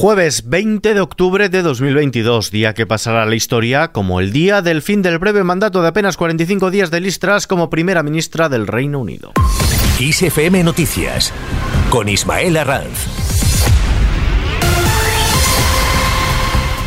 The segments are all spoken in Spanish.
Jueves 20 de octubre de 2022, día que pasará a la historia como el día del fin del breve mandato de apenas 45 días de Listras como primera ministra del Reino Unido. ISFM Noticias con Ismael Arranz.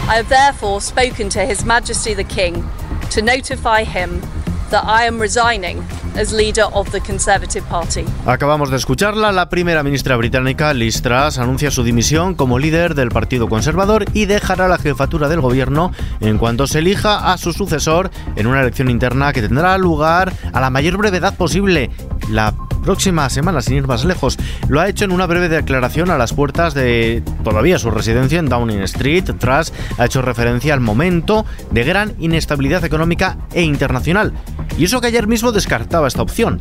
I have therefore spoken to His Majesty the King to notify him that I am resigning as leader of the Conservative Party. Acabamos de escucharla, la primera ministra británica, Liz Truss, anuncia su dimisión como líder del Partido Conservador y dejará la jefatura del gobierno en cuanto se elija a su sucesor en una elección interna que tendrá lugar a la mayor brevedad posible. La próxima semana, sin ir más lejos. Lo ha hecho en una breve declaración a las puertas de todavía su residencia en Downing Street. Tras ha hecho referencia al momento de gran inestabilidad económica e internacional. Y eso que ayer mismo descartaba esta opción.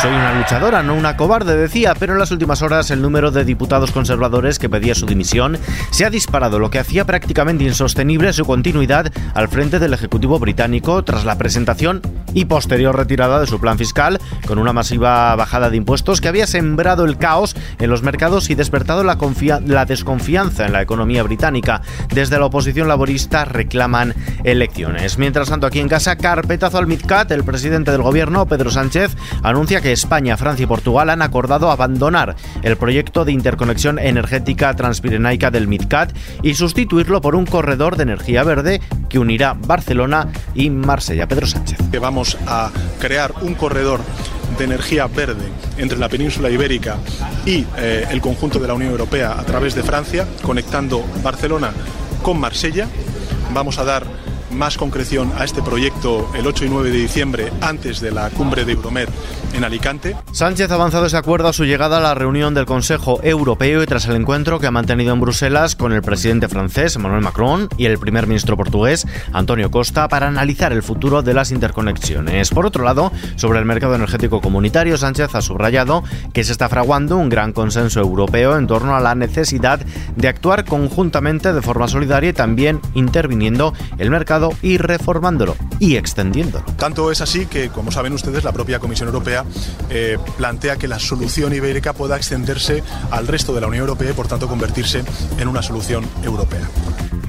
Soy una luchadora, no una cobarde, decía, pero en las últimas horas el número de diputados conservadores que pedía su dimisión se ha disparado, lo que hacía prácticamente insostenible su continuidad al frente del Ejecutivo británico tras la presentación y posterior retirada de su plan fiscal, con una masiva bajada de impuestos que había sembrado el caos en los mercados y despertado la, la desconfianza en la economía británica. Desde la oposición laborista reclaman elecciones. Mientras tanto, aquí en casa, carpetazo al MidCat, el presidente del gobierno, Pedro Sánchez, anuncia que España, Francia y Portugal han acordado abandonar el proyecto de interconexión energética transpirenaica del MidCat y sustituirlo por un corredor de energía verde que unirá Barcelona y Marsella. Pedro Sánchez. Vamos a crear un corredor de energía verde entre la península ibérica y eh, el conjunto de la Unión Europea a través de Francia, conectando Barcelona con Marsella. Vamos a dar más concreción a este proyecto el 8 y 9 de diciembre antes de la cumbre de Euromed en Alicante. Sánchez ha avanzado ese acuerdo a su llegada a la reunión del Consejo Europeo y tras el encuentro que ha mantenido en Bruselas con el presidente francés Emmanuel Macron y el primer ministro portugués Antonio Costa para analizar el futuro de las interconexiones. Por otro lado, sobre el mercado energético comunitario, Sánchez ha subrayado que se está fraguando un gran consenso europeo en torno a la necesidad de actuar conjuntamente de forma solidaria y también interviniendo el mercado y reformándolo y extendiéndolo. Tanto es así que, como saben ustedes, la propia Comisión Europea eh, plantea que la solución ibérica pueda extenderse al resto de la Unión Europea y, por tanto, convertirse en una solución europea.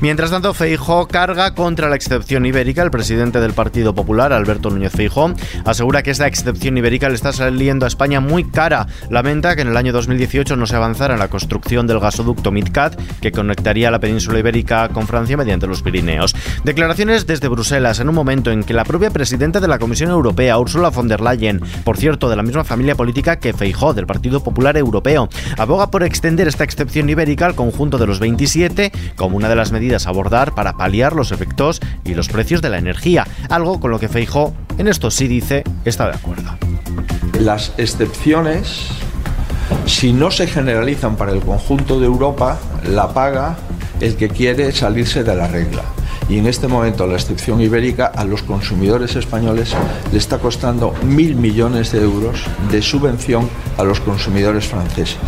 Mientras tanto, Feijó carga contra la excepción ibérica. El presidente del Partido Popular, Alberto Núñez Feijó, asegura que esta excepción ibérica le está saliendo a España muy cara. Lamenta que en el año 2018 no se avanzara en la construcción del gasoducto MidCat que conectaría la península ibérica con Francia mediante los Pirineos. Declaraciones desde Bruselas en un momento en que la propia presidenta de la Comisión Europea, Ursula von der Leyen, por cierto, de la misma familia política que Feijó, del Partido Popular Europeo, aboga por extender esta excepción ibérica al conjunto de los 27 como una de las medidas a abordar para paliar los efectos y los precios de la energía, algo con lo que Feijó, en esto sí dice, está de acuerdo. Las excepciones, si no se generalizan para el conjunto de Europa, la paga el que quiere salirse de la regla. Y en este momento la excepción ibérica a los consumidores españoles le está costando mil millones de euros de subvención a los consumidores franceses.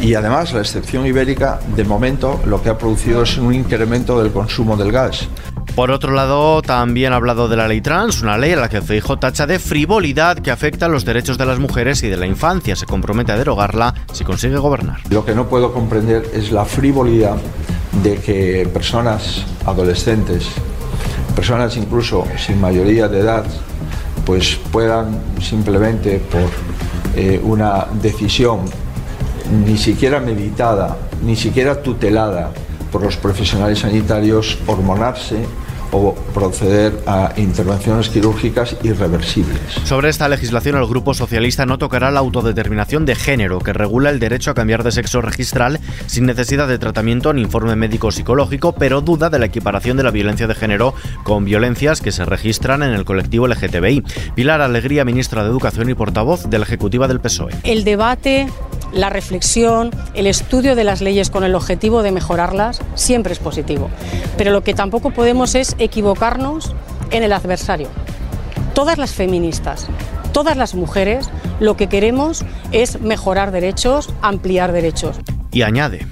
Y además la excepción ibérica, de momento, lo que ha producido es un incremento del consumo del gas. Por otro lado, también ha hablado de la ley trans, una ley a la que Feijóo tacha de frivolidad que afecta a los derechos de las mujeres y de la infancia. Se compromete a derogarla si consigue gobernar. Lo que no puedo comprender es la frivolidad de que personas adolescentes, personas incluso sin mayoría de edad, pues puedan simplemente por eh, una decisión ni siquiera meditada, ni siquiera tutelada por los profesionales sanitarios, hormonarse o proceder a intervenciones quirúrgicas irreversibles. Sobre esta legislación, el Grupo Socialista no tocará la autodeterminación de género, que regula el derecho a cambiar de sexo registral sin necesidad de tratamiento ni informe médico psicológico, pero duda de la equiparación de la violencia de género con violencias que se registran en el colectivo LGTBI. Pilar Alegría, ministra de Educación y portavoz de la Ejecutiva del PSOE. El debate la reflexión, el estudio de las leyes con el objetivo de mejorarlas siempre es positivo. Pero lo que tampoco podemos es equivocarnos en el adversario. Todas las feministas, todas las mujeres, lo que queremos es mejorar derechos, ampliar derechos. Y añade.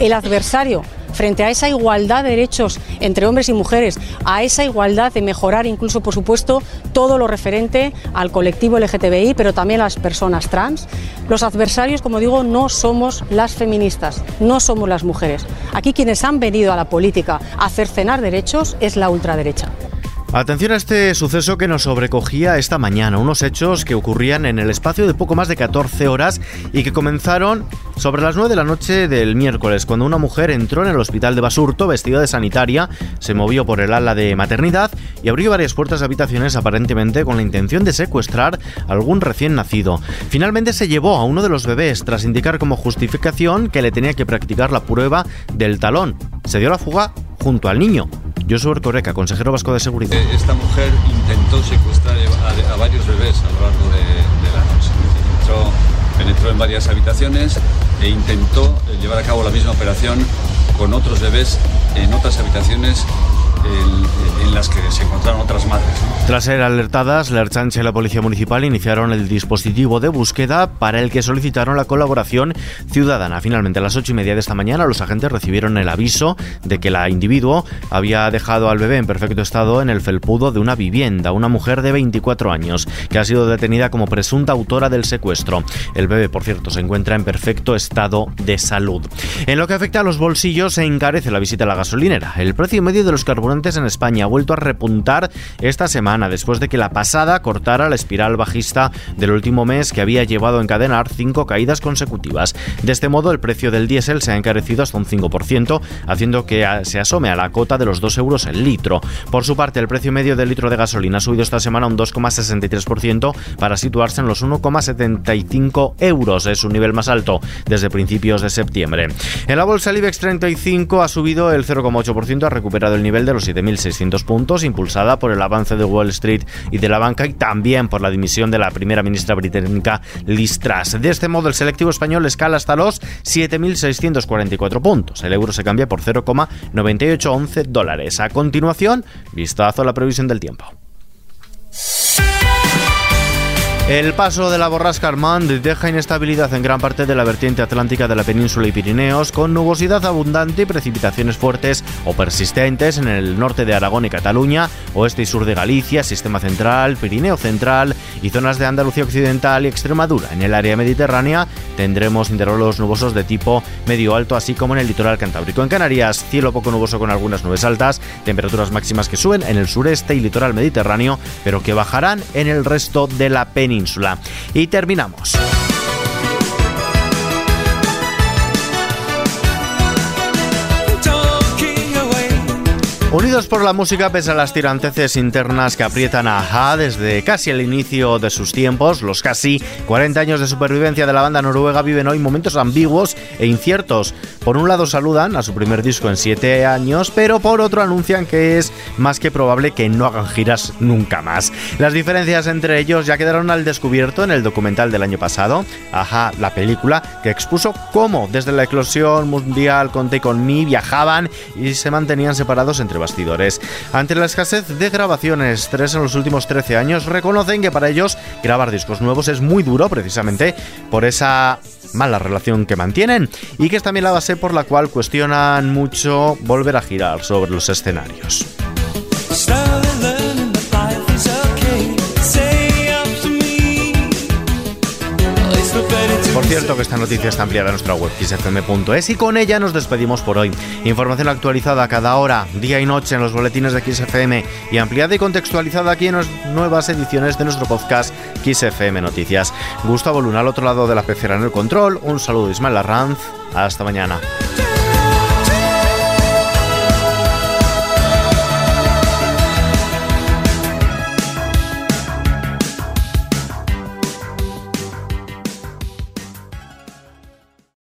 El adversario frente a esa igualdad de derechos entre hombres y mujeres, a esa igualdad de mejorar incluso, por supuesto, todo lo referente al colectivo LGTBI, pero también a las personas trans. Los adversarios, como digo, no somos las feministas, no somos las mujeres. Aquí quienes han venido a la política a cercenar derechos es la ultraderecha. Atención a este suceso que nos sobrecogía esta mañana, unos hechos que ocurrían en el espacio de poco más de 14 horas y que comenzaron sobre las 9 de la noche del miércoles, cuando una mujer entró en el hospital de Basurto vestida de sanitaria, se movió por el ala de maternidad y abrió varias puertas de habitaciones aparentemente con la intención de secuestrar a algún recién nacido. Finalmente se llevó a uno de los bebés tras indicar como justificación que le tenía que practicar la prueba del talón. Se dio la fuga junto al niño. Josué Coreca, consejero vasco de seguridad. Eh, esta mujer intentó secuestrar a, varios bebés a lo largo de, la noche. Penetró, en varias habitaciones e intentó eh, llevar a cabo la misma operación con otros bebés en otras habitaciones en, las que se encontraron otras madres. Tras ser alertadas, la Erchancha y la Policía Municipal iniciaron el dispositivo de búsqueda para el que solicitaron la colaboración ciudadana. Finalmente, a las ocho y media de esta mañana, los agentes recibieron el aviso de que la individuo había dejado al bebé en perfecto estado en el felpudo de una vivienda, una mujer de 24 años, que ha sido detenida como presunta autora del secuestro. El bebé, por cierto, se encuentra en perfecto estado de salud. En lo que afecta a los bolsillos, se encarece la visita a la gasolinera. El precio medio de los carburantes en España ha vuelto a repuntar esta semana después de que la pasada cortara la espiral bajista del último mes que había llevado a encadenar cinco caídas consecutivas. De este modo, el precio del diésel se ha encarecido hasta un 5%, haciendo que se asome a la cota de los 2 euros el litro. Por su parte, el precio medio del litro de gasolina ha subido esta semana un 2,63% para situarse en los 1,75 euros. Es un nivel más alto desde principios de septiembre. En la bolsa el IBEX 35 ha subido el 0,8%, ha recuperado el nivel de los 7.600 puntos, impulsada por el avance de Wall Street y de la banca y también por la dimisión de la primera ministra británica Liz Truss. De este modo, el selectivo español escala hasta los 7.644 puntos. El euro se cambia por 0,9811 dólares. A continuación, vistazo a la previsión del tiempo. El paso de la borrasca Armand deja inestabilidad en gran parte de la vertiente atlántica de la península y Pirineos, con nubosidad abundante y precipitaciones fuertes o persistentes en el norte de Aragón y Cataluña, oeste y sur de Galicia, sistema central, Pirineo central y zonas de Andalucía occidental y Extremadura. En el área mediterránea tendremos intervalos nubosos de tipo medio alto, así como en el litoral cantábrico. En Canarias, cielo poco nuboso con algunas nubes altas, temperaturas máximas que suben en el sureste y litoral mediterráneo, pero que bajarán en el resto de la península y terminamos. Unidos por la música, pese a las tiranteces internas que aprietan a Aja desde casi el inicio de sus tiempos, los casi 40 años de supervivencia de la banda noruega viven hoy momentos ambiguos e inciertos. Por un lado saludan a su primer disco en 7 años, pero por otro anuncian que es más que probable que no hagan giras nunca más. Las diferencias entre ellos ya quedaron al descubierto en el documental del año pasado, Aja, la película, que expuso cómo desde la eclosión mundial con Take Me viajaban y se mantenían separados entre bastidores. Ante la escasez de grabaciones, tres en los últimos 13 años, reconocen que para ellos grabar discos nuevos es muy duro precisamente por esa mala relación que mantienen y que es también la base por la cual cuestionan mucho volver a girar sobre los escenarios. Cierto que esta noticia está ampliada en nuestra web xfm.es y con ella nos despedimos por hoy. Información actualizada cada hora, día y noche en los boletines de XFM y ampliada y contextualizada aquí en las nuevas ediciones de nuestro podcast XFM Noticias. Gustavo Luna al otro lado de la pecera en el control. Un saludo Ismael Arranz. Hasta mañana.